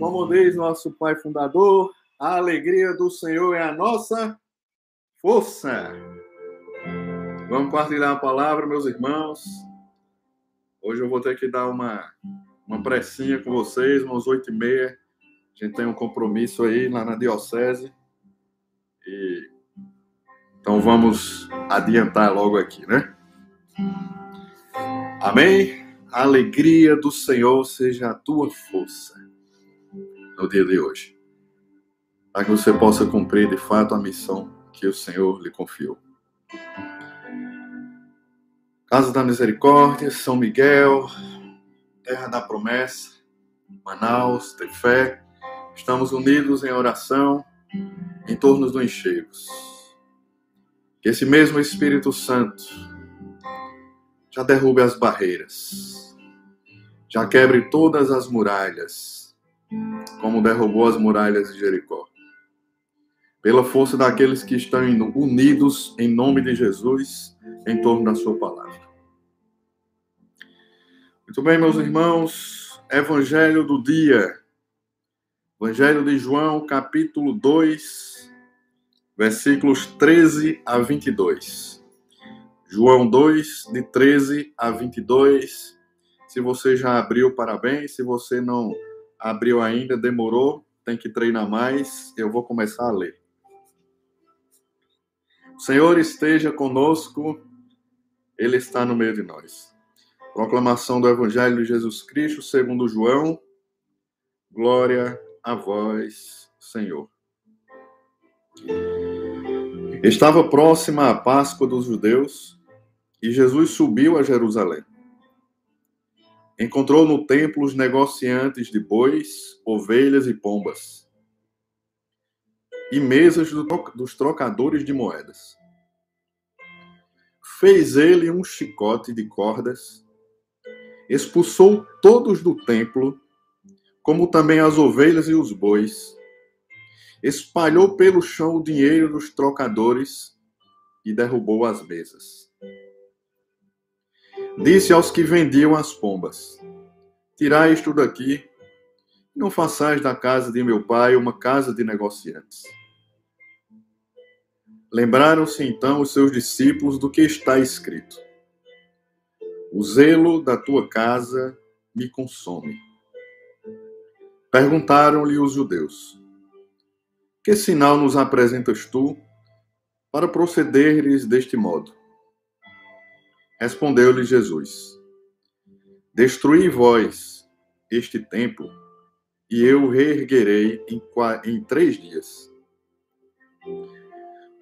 Como diz nosso Pai Fundador, a alegria do Senhor é a nossa força. Vamos partilhar a palavra, meus irmãos. Hoje eu vou ter que dar uma, uma pressinha com vocês, umas oito e meia. A gente tem um compromisso aí lá na Diocese. E... Então vamos adiantar logo aqui, né? Amém? A alegria do Senhor seja a tua força no dia de hoje. Para que você possa cumprir de fato a missão que o Senhor lhe confiou. Casa da Misericórdia, São Miguel, Terra da Promessa, Manaus, tem fé. Estamos unidos em oração em torno dos encheios. Que esse mesmo Espírito Santo já derrube as barreiras, já quebre todas as muralhas, como derrubou as muralhas de Jericó. Pela força daqueles que estão unidos em nome de Jesus em torno da Sua palavra. Muito bem, meus irmãos, Evangelho do dia. Evangelho de João, capítulo 2, versículos 13 a 22. João 2, de 13 a 22. Se você já abriu, parabéns. Se você não abriu ainda, demorou, tem que treinar mais. Eu vou começar a ler. O Senhor esteja conosco, Ele está no meio de nós. Proclamação do Evangelho de Jesus Cristo, segundo João. Glória a vós, Senhor. Estava próxima a Páscoa dos judeus e Jesus subiu a Jerusalém. Encontrou no templo os negociantes de bois, ovelhas e pombas, e mesas dos trocadores de moedas. Fez ele um chicote de cordas, expulsou todos do templo, como também as ovelhas e os bois, espalhou pelo chão o dinheiro dos trocadores e derrubou as mesas. Disse aos que vendiam as pombas: Tirai isto daqui, não façais da casa de meu pai uma casa de negociantes. Lembraram-se então os seus discípulos do que está escrito: O zelo da tua casa me consome. Perguntaram-lhe os judeus: Que sinal nos apresentas tu para procederes deste modo? Respondeu-lhe Jesus: Destruí vós este templo, e eu o reerguerei em, em três dias.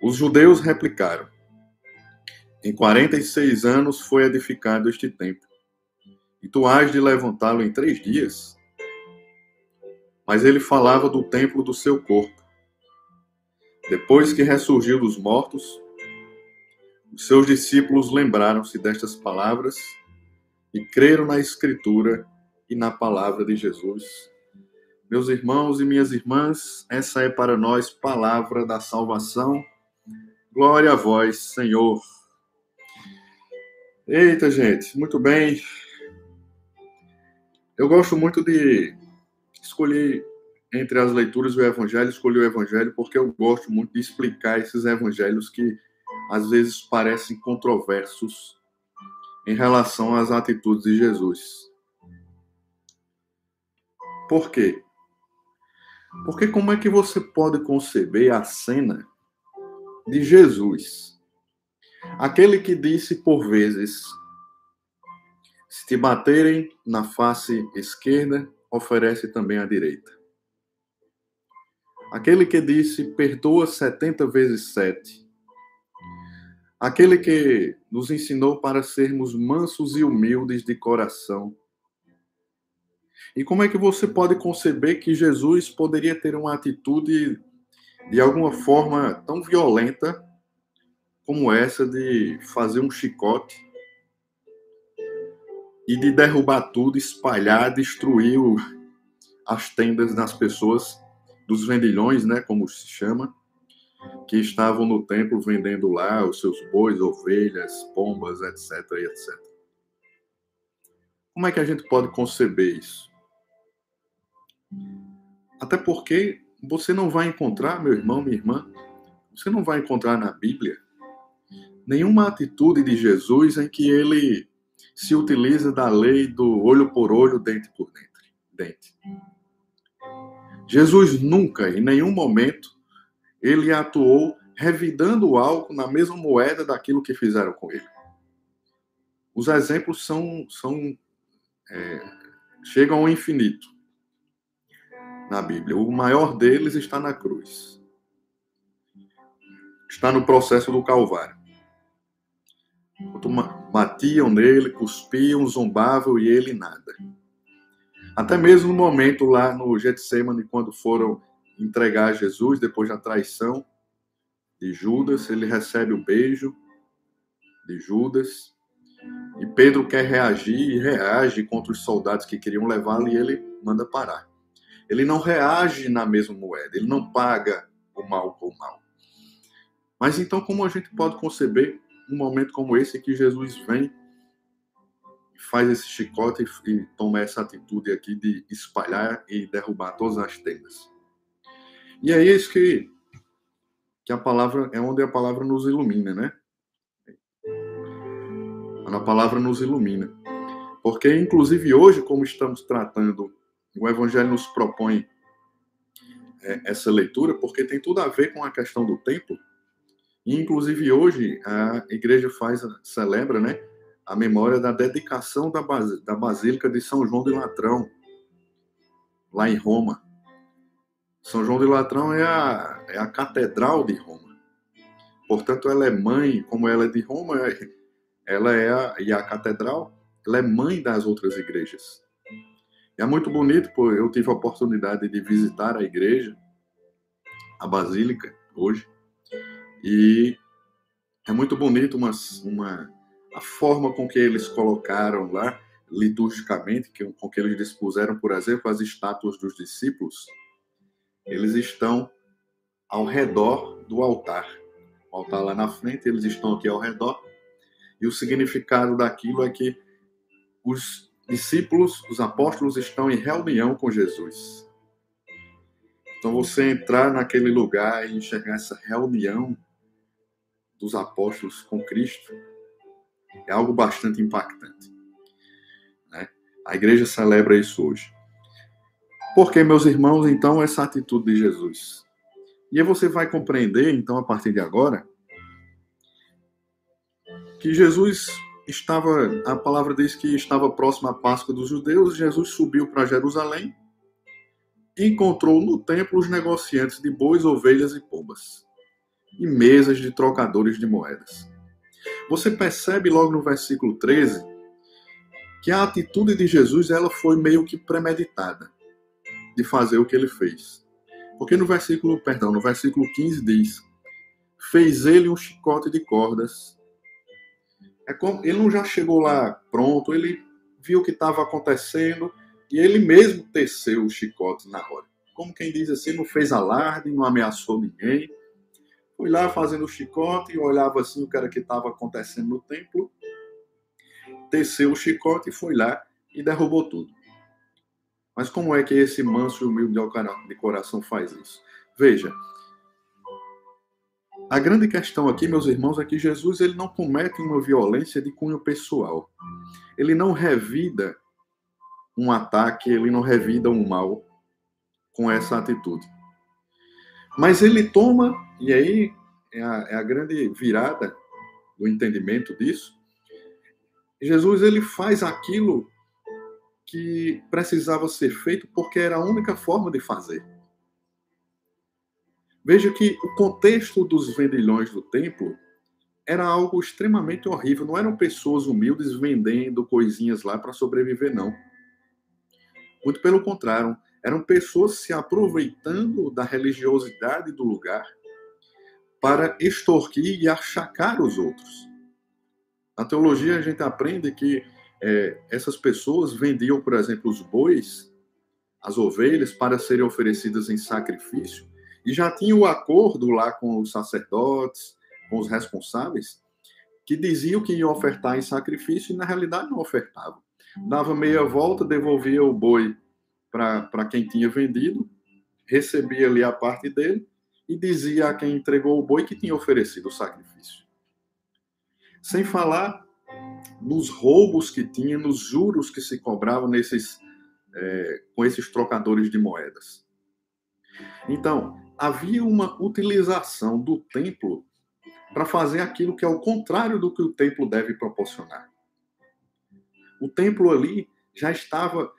Os judeus replicaram: Em quarenta e seis anos foi edificado este templo, e tu has de levantá-lo em três dias? Mas ele falava do templo do seu corpo. Depois que ressurgiu dos mortos, os seus discípulos lembraram-se destas palavras e creram na Escritura e na palavra de Jesus. Meus irmãos e minhas irmãs, essa é para nós palavra da salvação. Glória a vós, Senhor. Eita, gente, muito bem. Eu gosto muito de escolher entre as leituras do Evangelho, escolher o Evangelho, porque eu gosto muito de explicar esses evangelhos que às vezes parecem controversos em relação às atitudes de Jesus. Por quê? Porque como é que você pode conceber a cena de Jesus? Aquele que disse por vezes: Se te baterem na face esquerda, oferece também a direita. Aquele que disse: Perdoa setenta vezes sete aquele que nos ensinou para sermos mansos e humildes de coração. E como é que você pode conceber que Jesus poderia ter uma atitude de alguma forma tão violenta como essa de fazer um chicote e de derrubar tudo, espalhar, destruir as tendas das pessoas, dos vendilhões, né, como se chama, que estavam no templo vendendo lá os seus bois, ovelhas, pombas, etc, etc. Como é que a gente pode conceber isso? Até porque você não vai encontrar, meu irmão, minha irmã, você não vai encontrar na Bíblia nenhuma atitude de Jesus em que ele se utiliza da lei do olho por olho, dente por dente. Jesus nunca, em nenhum momento, ele atuou revidando algo na mesma moeda daquilo que fizeram com ele. Os exemplos são, são é, chegam ao infinito na Bíblia. O maior deles está na cruz. Está no processo do Calvário. Batiam nele, cuspiam, zombavam e ele nada. Até mesmo no momento lá no Getsemane, quando foram entregar Jesus, depois da traição de Judas, ele recebe o beijo de Judas. E Pedro quer reagir e reage contra os soldados que queriam levá-lo e ele manda parar. Ele não reage na mesma moeda, ele não paga o mal com o mal. Mas então, como a gente pode conceber um momento como esse que Jesus vem faz esse chicote e toma essa atitude aqui de espalhar e derrubar todas as tendas. E é isso que, que a palavra é onde a palavra nos ilumina, né? A palavra nos ilumina. Porque, inclusive, hoje, como estamos tratando, o Evangelho nos propõe é, essa leitura, porque tem tudo a ver com a questão do tempo. E, inclusive, hoje, a igreja faz, celebra, né? a memória da dedicação da, da Basílica de São João de Latrão, lá em Roma. São João de Latrão é a, é a catedral de Roma. Portanto, ela é mãe, como ela é de Roma, ela é a, e a catedral, ela é mãe das outras igrejas. E é muito bonito, porque eu tive a oportunidade de visitar a igreja, a Basílica, hoje, e é muito bonito uma, uma a forma com que eles colocaram lá, liturgicamente, que, com que eles dispuseram, por exemplo, as estátuas dos discípulos, eles estão ao redor do altar. O altar lá na frente, eles estão aqui ao redor. E o significado daquilo é que os discípulos, os apóstolos, estão em reunião com Jesus. Então, você entrar naquele lugar e enxergar essa reunião dos apóstolos com Cristo, é algo bastante impactante. Né? A igreja celebra isso hoje. Porque, meus irmãos, então, essa atitude de Jesus? E aí você vai compreender, então, a partir de agora, que Jesus estava, a palavra diz que estava próximo à Páscoa dos judeus, Jesus subiu para Jerusalém e encontrou no templo os negociantes de bois, ovelhas e pombas, e mesas de trocadores de moedas. Você percebe logo no versículo 13 que a atitude de Jesus ela foi meio que premeditada de fazer o que ele fez. Porque no versículo, perdão, no versículo 15 diz: "Fez ele um chicote de cordas". É como ele não já chegou lá pronto, ele viu o que estava acontecendo e ele mesmo teceu o chicote na hora. Como quem diz assim, não fez alarde, não ameaçou ninguém, Fui lá fazendo o chicote e olhava assim o que era que estava acontecendo no templo. Teceu o chicote e foi lá e derrubou tudo. Mas como é que esse manso e humilde de coração faz isso? Veja, a grande questão aqui, meus irmãos, é que Jesus ele não comete uma violência de cunho pessoal. Ele não revida um ataque, ele não revida um mal com essa atitude. Mas ele toma, e aí é a, é a grande virada do entendimento disso. Jesus ele faz aquilo que precisava ser feito porque era a única forma de fazer. Veja que o contexto dos vendilhões do templo era algo extremamente horrível. Não eram pessoas humildes vendendo coisinhas lá para sobreviver, não. Muito pelo contrário, eram pessoas se aproveitando da religiosidade do lugar para extorquir e achacar os outros. Na teologia, a gente aprende que é, essas pessoas vendiam, por exemplo, os bois, as ovelhas, para serem oferecidas em sacrifício, e já tinha o acordo lá com os sacerdotes, com os responsáveis, que diziam que iam ofertar em sacrifício e na realidade não ofertavam. Dava meia volta, devolvia o boi para quem tinha vendido recebia ali a parte dele e dizia a quem entregou o boi que tinha oferecido o sacrifício. Sem falar nos roubos que tinha, nos juros que se cobravam nesses, é, com esses trocadores de moedas. Então, havia uma utilização do templo para fazer aquilo que é o contrário do que o templo deve proporcionar. O templo ali já estava,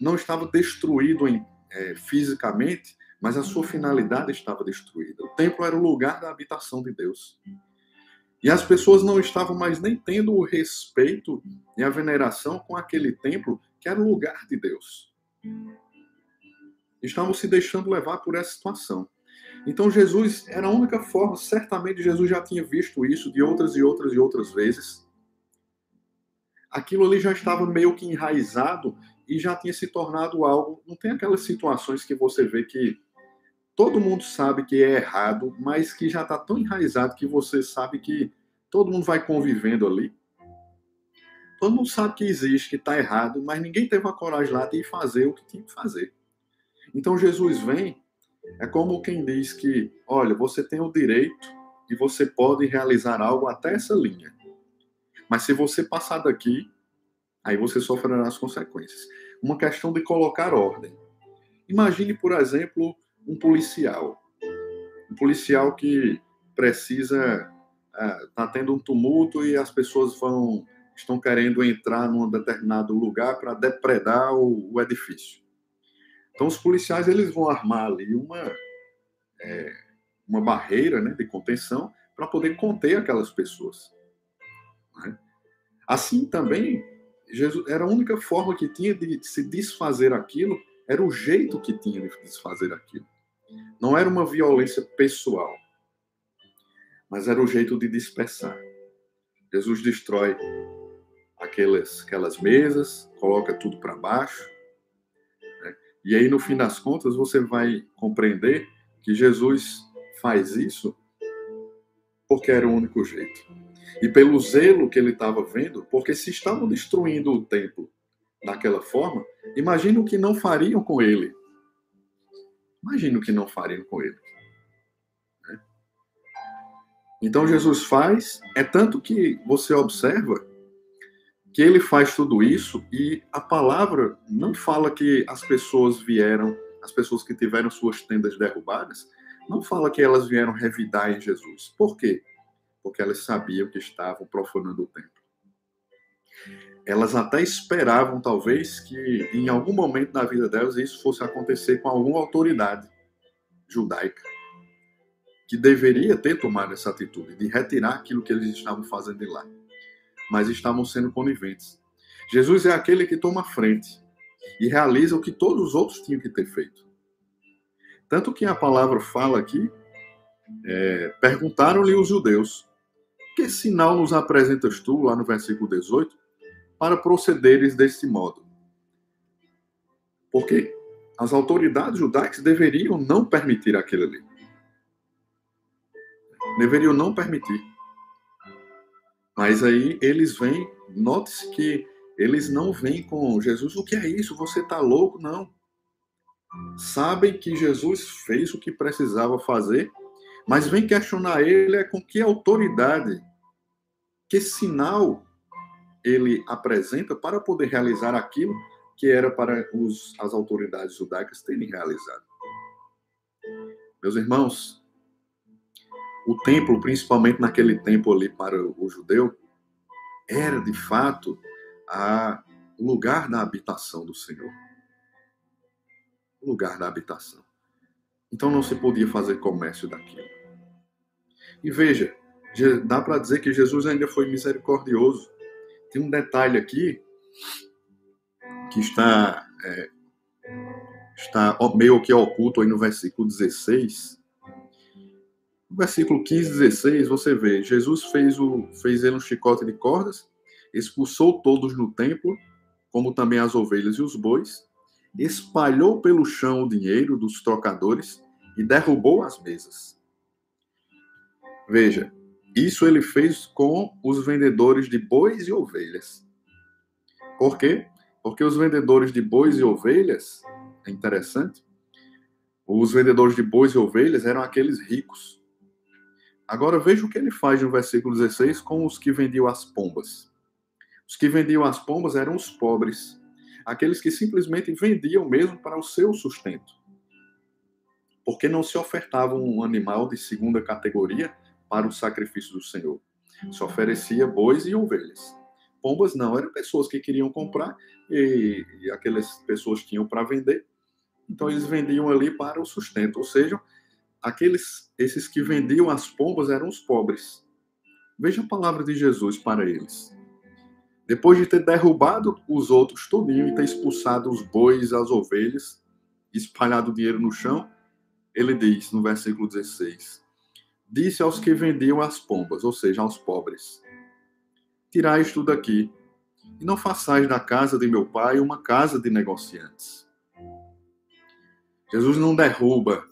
não estava destruído em, é, fisicamente, mas a sua finalidade estava destruída. O templo era o lugar da habitação de Deus. E as pessoas não estavam mais nem tendo o respeito e a veneração com aquele templo que era o lugar de Deus. Estavam se deixando levar por essa situação. Então Jesus era a única forma, certamente Jesus já tinha visto isso de outras e outras e outras vezes. Aquilo ali já estava meio que enraizado e já tinha se tornado algo. Não tem aquelas situações que você vê que todo mundo sabe que é errado, mas que já está tão enraizado que você sabe que todo mundo vai convivendo ali. Todo mundo sabe que existe, que está errado, mas ninguém teve a coragem lá de fazer o que tinha que fazer. Então Jesus vem, é como quem diz que, olha, você tem o direito e você pode realizar algo até essa linha. Mas se você passar daqui, aí você sofrerá as consequências. Uma questão de colocar ordem. Imagine, por exemplo, um policial. Um policial que precisa está é, tendo um tumulto e as pessoas vão estão querendo entrar num determinado lugar para depredar o, o, edifício. Então os policiais eles vão armar ali uma é, uma barreira né, de contenção para poder conter aquelas pessoas. Né? Assim também Jesus era a única forma que tinha de se desfazer aquilo era o jeito que tinha de desfazer aquilo. Não era uma violência pessoal, mas era o jeito de dispersar. Jesus destrói aquelas, aquelas mesas, coloca tudo para baixo. Né? E aí, no fim das contas, você vai compreender que Jesus faz isso porque era o único jeito. E pelo zelo que ele estava vendo, porque se estavam destruindo o templo daquela forma, imagina o que não fariam com ele. Imagina o que não fariam com ele. Né? Então Jesus faz, é tanto que você observa que ele faz tudo isso e a palavra não fala que as pessoas vieram, as pessoas que tiveram suas tendas derrubadas, não fala que elas vieram revidar em Jesus. Por quê? Porque elas sabiam que estavam profanando o templo elas até esperavam, talvez, que em algum momento da vida delas isso fosse acontecer com alguma autoridade judaica, que deveria ter tomado essa atitude de retirar aquilo que eles estavam fazendo de lá, mas estavam sendo coniventes. Jesus é aquele que toma frente e realiza o que todos os outros tinham que ter feito. Tanto que a palavra fala aqui, é, perguntaram-lhe os judeus: Que sinal nos apresentas tu, lá no versículo 18? Para procederes desse modo. Porque as autoridades judaicas deveriam não permitir aquilo ali. Deveriam não permitir. Mas aí eles vêm, note-se que eles não vêm com Jesus, o que é isso? Você está louco? Não. Sabem que Jesus fez o que precisava fazer, mas vem questionar ele é com que autoridade, que sinal ele apresenta para poder realizar aquilo que era para os, as autoridades judaicas terem realizado. Meus irmãos, o templo, principalmente naquele tempo ali para o judeu, era de fato a, o lugar da habitação do Senhor. O lugar da habitação. Então não se podia fazer comércio daquilo. E veja, dá para dizer que Jesus ainda foi misericordioso tem um detalhe aqui que está, é, está meio que oculto aí no versículo 16. No versículo 15 16, você vê, Jesus fez, o, fez ele um chicote de cordas, expulsou todos no templo, como também as ovelhas e os bois, espalhou pelo chão o dinheiro dos trocadores e derrubou as mesas. Veja, isso ele fez com os vendedores de bois e ovelhas. Por quê? Porque os vendedores de bois e ovelhas, é interessante, Os vendedores de bois e ovelhas eram aqueles ricos. Agora veja o que ele faz no versículo 16 com os que vendiam as pombas. Os que vendiam as pombas eram os pobres, aqueles que simplesmente vendiam mesmo para o seu sustento. Porque não se ofertava um animal de segunda categoria para o sacrifício do Senhor. Se oferecia bois e ovelhas. Pombas não, eram pessoas que queriam comprar e, e aquelas pessoas tinham para vender. Então eles vendiam ali para o sustento, ou seja, aqueles esses que vendiam as pombas eram os pobres. Veja a palavra de Jesus para eles. Depois de ter derrubado os outros todinho e ter expulsado os bois, as ovelhas, espalhado o dinheiro no chão, ele diz no versículo 16: Disse aos que vendiam as pombas, ou seja, aos pobres: Tirai isto daqui, e não façais da casa de meu pai uma casa de negociantes. Jesus não derruba,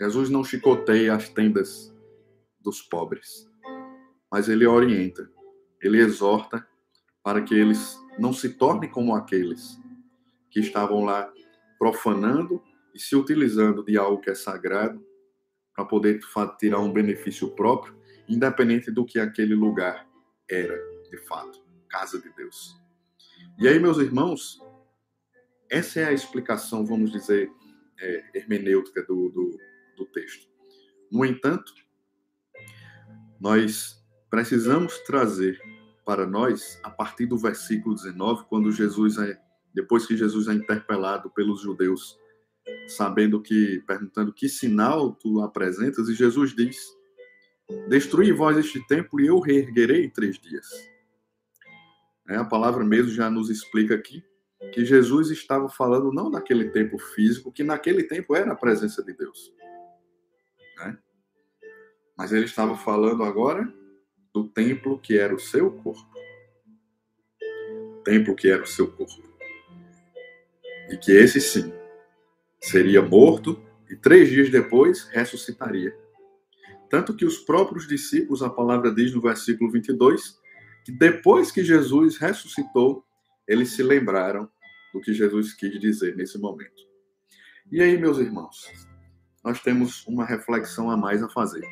Jesus não chicoteia as tendas dos pobres, mas ele orienta, ele exorta para que eles não se tornem como aqueles que estavam lá profanando e se utilizando de algo que é sagrado para poder tirar um benefício próprio, independente do que aquele lugar era, de fato, casa de Deus. E aí, meus irmãos, essa é a explicação, vamos dizer, é, hermenêutica do, do, do texto. No entanto, nós precisamos trazer para nós, a partir do versículo 19, quando Jesus é, depois que Jesus é interpelado pelos judeus sabendo que, perguntando que sinal tu apresentas, e Jesus diz: Destruí vós este templo e eu reerguerei em três dias. É, a palavra mesmo já nos explica aqui que Jesus estava falando não daquele templo físico, que naquele tempo era a presença de Deus. Né? Mas ele estava falando agora do templo que era o seu corpo. Templo que era o seu corpo. E que esse sim seria morto e três dias depois ressuscitaria. Tanto que os próprios discípulos, a palavra diz no versículo 22, que depois que Jesus ressuscitou, eles se lembraram do que Jesus quis dizer nesse momento. E aí, meus irmãos, nós temos uma reflexão a mais a fazer.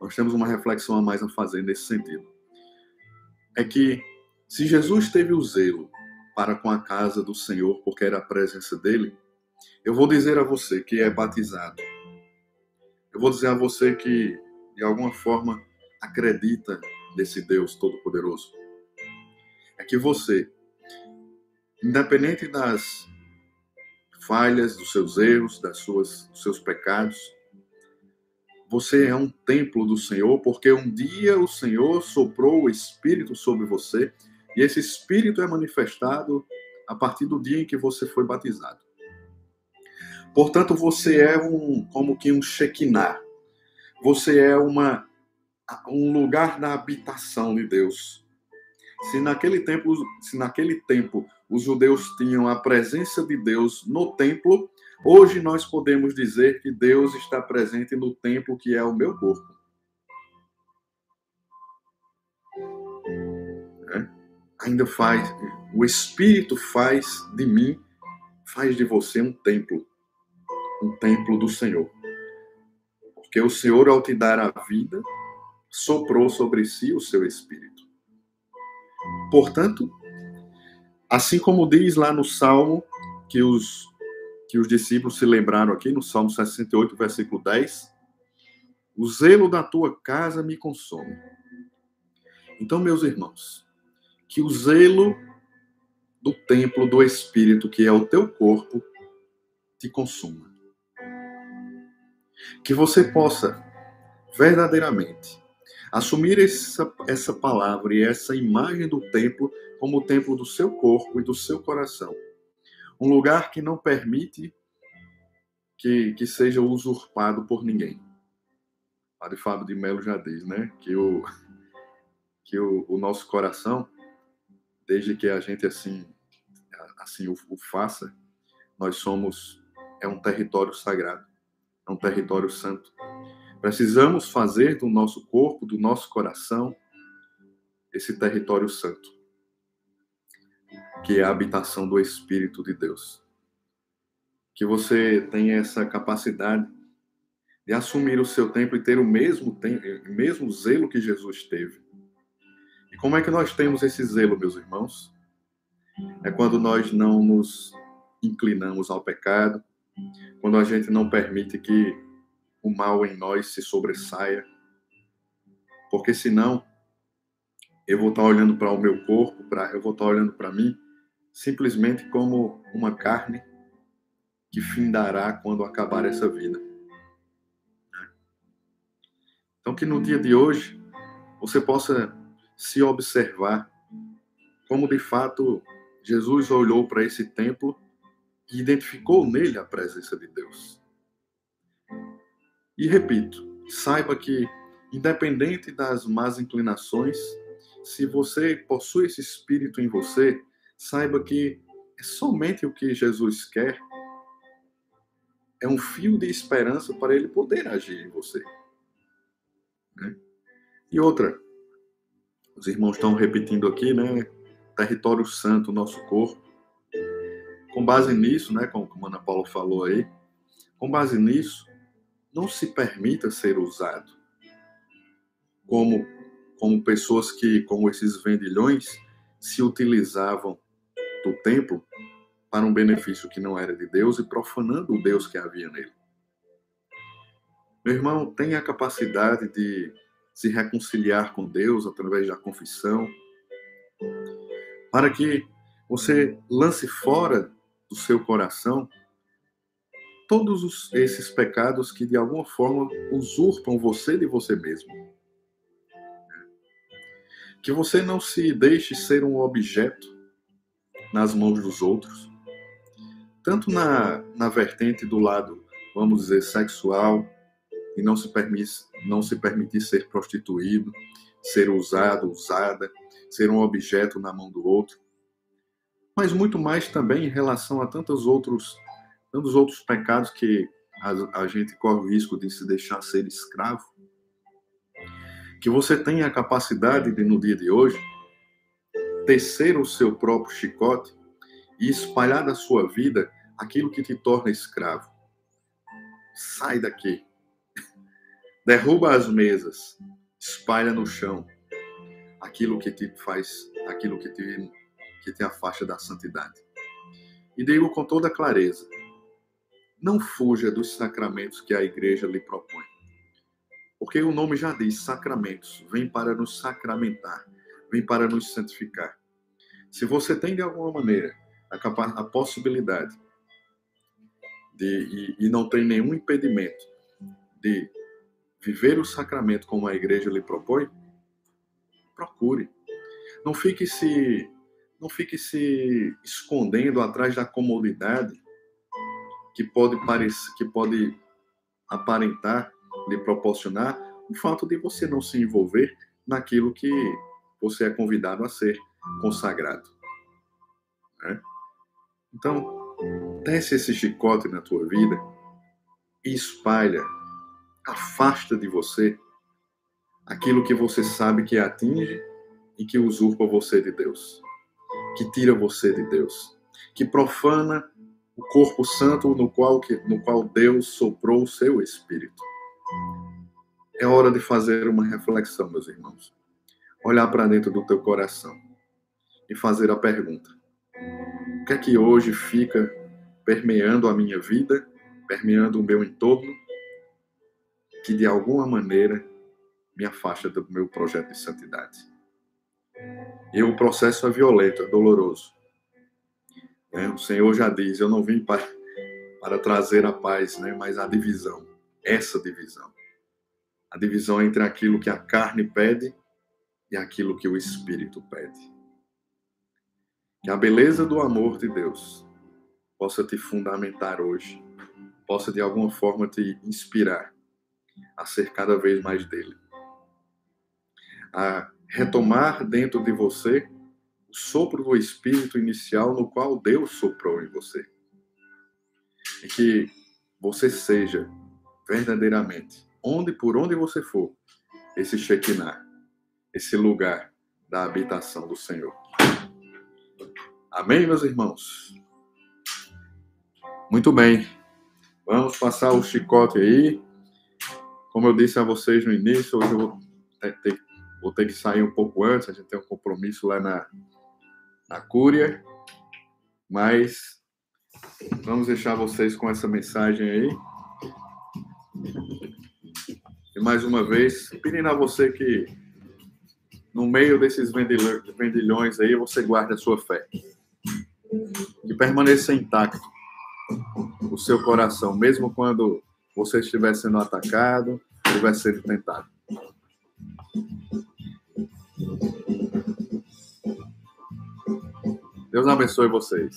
Nós temos uma reflexão a mais a fazer nesse sentido. É que se Jesus teve o zelo para com a casa do Senhor, porque era a presença dele, eu vou dizer a você que é batizado. Eu vou dizer a você que, de alguma forma, acredita nesse Deus Todo-Poderoso. É que você, independente das falhas, dos seus erros, das suas, dos seus pecados, você é um templo do Senhor, porque um dia o Senhor soprou o Espírito sobre você e esse espírito é manifestado a partir do dia em que você foi batizado. Portanto, você é um como que um Shekinah. Você é uma um lugar da habitação de Deus. Se naquele tempo, se naquele tempo os judeus tinham a presença de Deus no templo, hoje nós podemos dizer que Deus está presente no templo que é o meu corpo. Ainda faz, o Espírito faz de mim, faz de você um templo, um templo do Senhor. Porque o Senhor, ao te dar a vida, soprou sobre si o seu Espírito. Portanto, assim como diz lá no Salmo, que os, que os discípulos se lembraram aqui, no Salmo 68, versículo 10, o zelo da tua casa me consome. Então, meus irmãos, que o zelo do templo do Espírito, que é o teu corpo, te consuma. Que você possa verdadeiramente assumir essa, essa palavra e essa imagem do templo como o templo do seu corpo e do seu coração. Um lugar que não permite que, que seja usurpado por ninguém. Padre Fábio de Melo já diz, né? Que o, que o, o nosso coração desde que a gente assim assim o, o faça, nós somos é um território sagrado, é um território santo. Precisamos fazer do nosso corpo, do nosso coração, esse território santo, que é a habitação do Espírito de Deus. que você tenha essa capacidade de assumir o seu tempo e ter o mesmo, tempo, o mesmo zelo que Jesus teve. Como é que nós temos esse zelo, meus irmãos? É quando nós não nos inclinamos ao pecado, quando a gente não permite que o mal em nós se sobressaia, porque senão eu vou estar olhando para o meu corpo, para eu vou estar olhando para mim simplesmente como uma carne que findará quando acabar essa vida. Então que no dia de hoje você possa se observar como de fato Jesus olhou para esse templo e identificou nele a presença de Deus. E repito, saiba que, independente das más inclinações, se você possui esse espírito em você, saiba que é somente o que Jesus quer é um fio de esperança para ele poder agir em você. Né? E outra, os irmãos estão repetindo aqui, né? Território santo, nosso corpo. Com base nisso, né, como, a Ana Paula falou aí, com base nisso, não se permita ser usado como, como pessoas que, como esses vendilhões, se utilizavam do templo para um benefício que não era de Deus e profanando o Deus que havia nele. Meu irmão, tenha a capacidade de se reconciliar com Deus através da confissão, para que você lance fora do seu coração todos os, esses pecados que de alguma forma usurpam você de você mesmo. Que você não se deixe ser um objeto nas mãos dos outros, tanto na, na vertente do lado, vamos dizer, sexual, e não se, permite, não se permitir ser prostituído, ser usado, usada, ser um objeto na mão do outro, mas muito mais também em relação a tantos outros tantos outros pecados que a, a gente corre o risco de se deixar ser escravo, que você tenha a capacidade de, no dia de hoje, tecer o seu próprio chicote e espalhar da sua vida aquilo que te torna escravo. Sai daqui. Derruba as mesas, espalha no chão aquilo que te faz, aquilo que te, que te afasta da santidade. E digo com toda clareza: não fuja dos sacramentos que a igreja lhe propõe. Porque o nome já diz sacramentos, vem para nos sacramentar, vem para nos santificar. Se você tem de alguma maneira a, a possibilidade de, e, e não tem nenhum impedimento de viver o sacramento como a igreja lhe propõe, procure. Não fique se não fique se escondendo atrás da comodidade que pode parecer, que pode aparentar lhe proporcionar o fato de você não se envolver naquilo que você é convidado a ser consagrado. Né? Então, desce esse chicote na tua vida e espalha, afasta de você aquilo que você sabe que atinge e que usurpa você de Deus, que tira você de Deus, que profana o corpo santo no qual, no qual Deus soprou o seu espírito. É hora de fazer uma reflexão, meus irmãos. Olhar para dentro do teu coração e fazer a pergunta: o que é que hoje fica permeando a minha vida, permeando o meu entorno, que de alguma maneira me afasta do meu projeto de santidade? E o processo é violento, é doloroso. Né? O Senhor já diz: Eu não vim para, para trazer a paz, né? mas a divisão. Essa divisão. A divisão entre aquilo que a carne pede e aquilo que o Espírito pede. Que a beleza do amor de Deus possa te fundamentar hoje, possa de alguma forma te inspirar a ser cada vez mais dele. A retomar dentro de você o sopro do Espírito inicial no qual Deus soprou em você. E que você seja verdadeiramente, onde por onde você for, esse Shekinah, esse lugar da habitação do Senhor. Amém, meus irmãos? Muito bem. Vamos passar o chicote aí. Como eu disse a vocês no início, hoje eu vou ter, vou ter que sair um pouco antes, a gente tem um compromisso lá na, na Cúria. Mas vamos deixar vocês com essa mensagem aí. E mais uma vez, pedindo a você que no meio desses vendilhões aí, você guarde a sua fé. Que permaneça intacto o seu coração, mesmo quando você estiver sendo atacado, estiver sendo tentado. Deus abençoe vocês.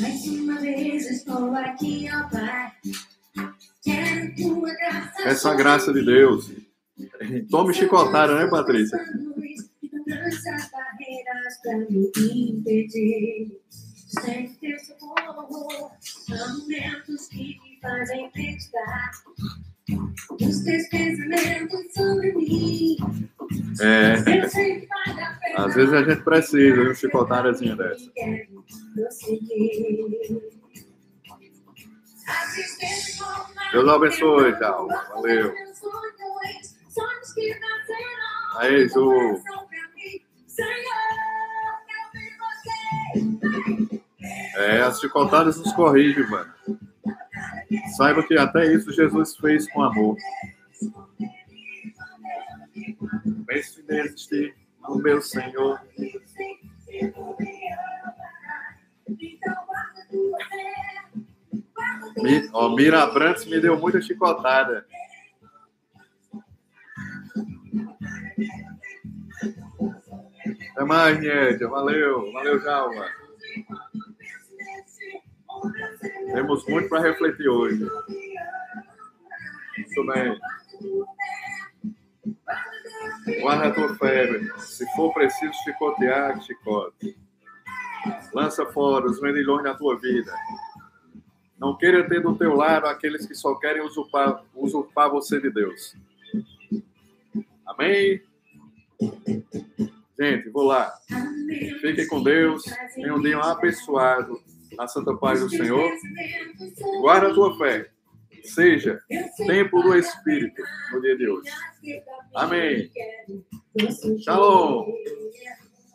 Mais uma vez estou aqui, ó Pai. Quero tua graça. Essa graça de Deus. Tome chicotada, né, Patrícia? Essas barreiras para me impedir. Sem ter socorro, momentos que me fazem acreditar. Os teus pensamentos sobre mim. É. Às vezes a gente precisa de um chicotadazinho dessa. Deus abençoe, tchau. Valeu. Aí, Ju. É, as chicotadas nos corrigem, mano. Saiba que até isso Jesus fez com amor. Pense neste, no meu Senhor. Mi, ó, Mira Brantes me deu muita chicotada. Até mais, Niedia. Valeu. Valeu, Jalma. Temos muito para refletir hoje. Muito bem. Guarda a tua febre. Se for preciso chicotear, chicote. Lança fora os vendilhões da tua vida. Não queira ter do teu lado aqueles que só querem usurpar, usurpar você de Deus. Amém? Gente, vou lá. Fiquem com Deus. Tenham um dia abençoado na santa paz do Senhor. Guarda a tua fé. Seja tempo do Espírito no dia de hoje. Amém. Shalom.